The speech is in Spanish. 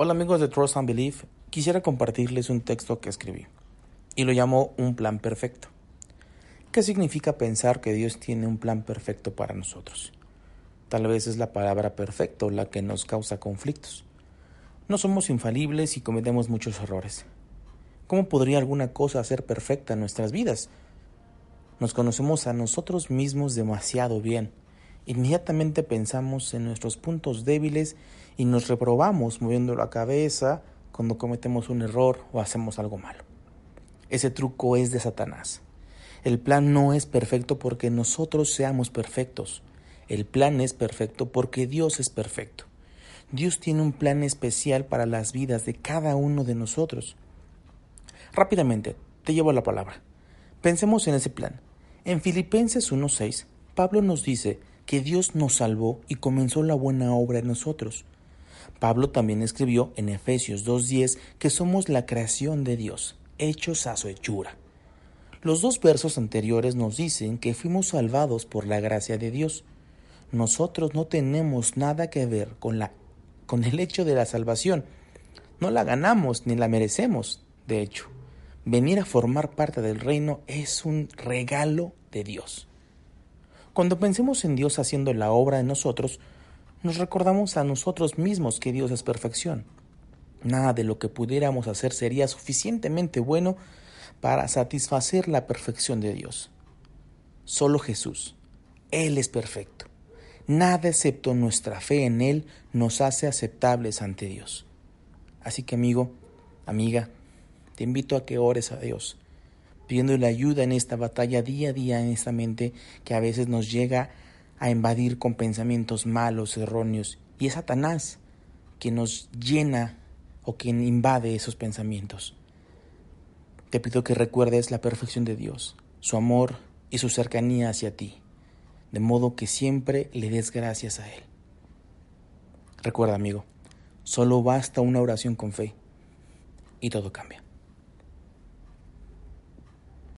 Hola amigos de Trust and Belief, quisiera compartirles un texto que escribí y lo llamo un plan perfecto. ¿Qué significa pensar que Dios tiene un plan perfecto para nosotros? Tal vez es la palabra perfecto la que nos causa conflictos. No somos infalibles y cometemos muchos errores. ¿Cómo podría alguna cosa ser perfecta en nuestras vidas? Nos conocemos a nosotros mismos demasiado bien Inmediatamente pensamos en nuestros puntos débiles y nos reprobamos moviendo la cabeza cuando cometemos un error o hacemos algo malo. Ese truco es de Satanás. El plan no es perfecto porque nosotros seamos perfectos. El plan es perfecto porque Dios es perfecto. Dios tiene un plan especial para las vidas de cada uno de nosotros. Rápidamente, te llevo la palabra. Pensemos en ese plan. En Filipenses 1.6, Pablo nos dice que Dios nos salvó y comenzó la buena obra en nosotros. Pablo también escribió en Efesios 2.10 que somos la creación de Dios, hechos a su hechura. Los dos versos anteriores nos dicen que fuimos salvados por la gracia de Dios. Nosotros no tenemos nada que ver con, la, con el hecho de la salvación. No la ganamos ni la merecemos, de hecho. Venir a formar parte del reino es un regalo de Dios. Cuando pensemos en Dios haciendo la obra en nosotros, nos recordamos a nosotros mismos que Dios es perfección. Nada de lo que pudiéramos hacer sería suficientemente bueno para satisfacer la perfección de Dios. Solo Jesús. Él es perfecto. Nada excepto nuestra fe en Él nos hace aceptables ante Dios. Así que amigo, amiga, te invito a que ores a Dios pidiéndole ayuda en esta batalla día a día en esta mente que a veces nos llega a invadir con pensamientos malos, erróneos, y es Satanás quien nos llena o quien invade esos pensamientos. Te pido que recuerdes la perfección de Dios, su amor y su cercanía hacia ti, de modo que siempre le des gracias a Él. Recuerda, amigo, solo basta una oración con fe y todo cambia.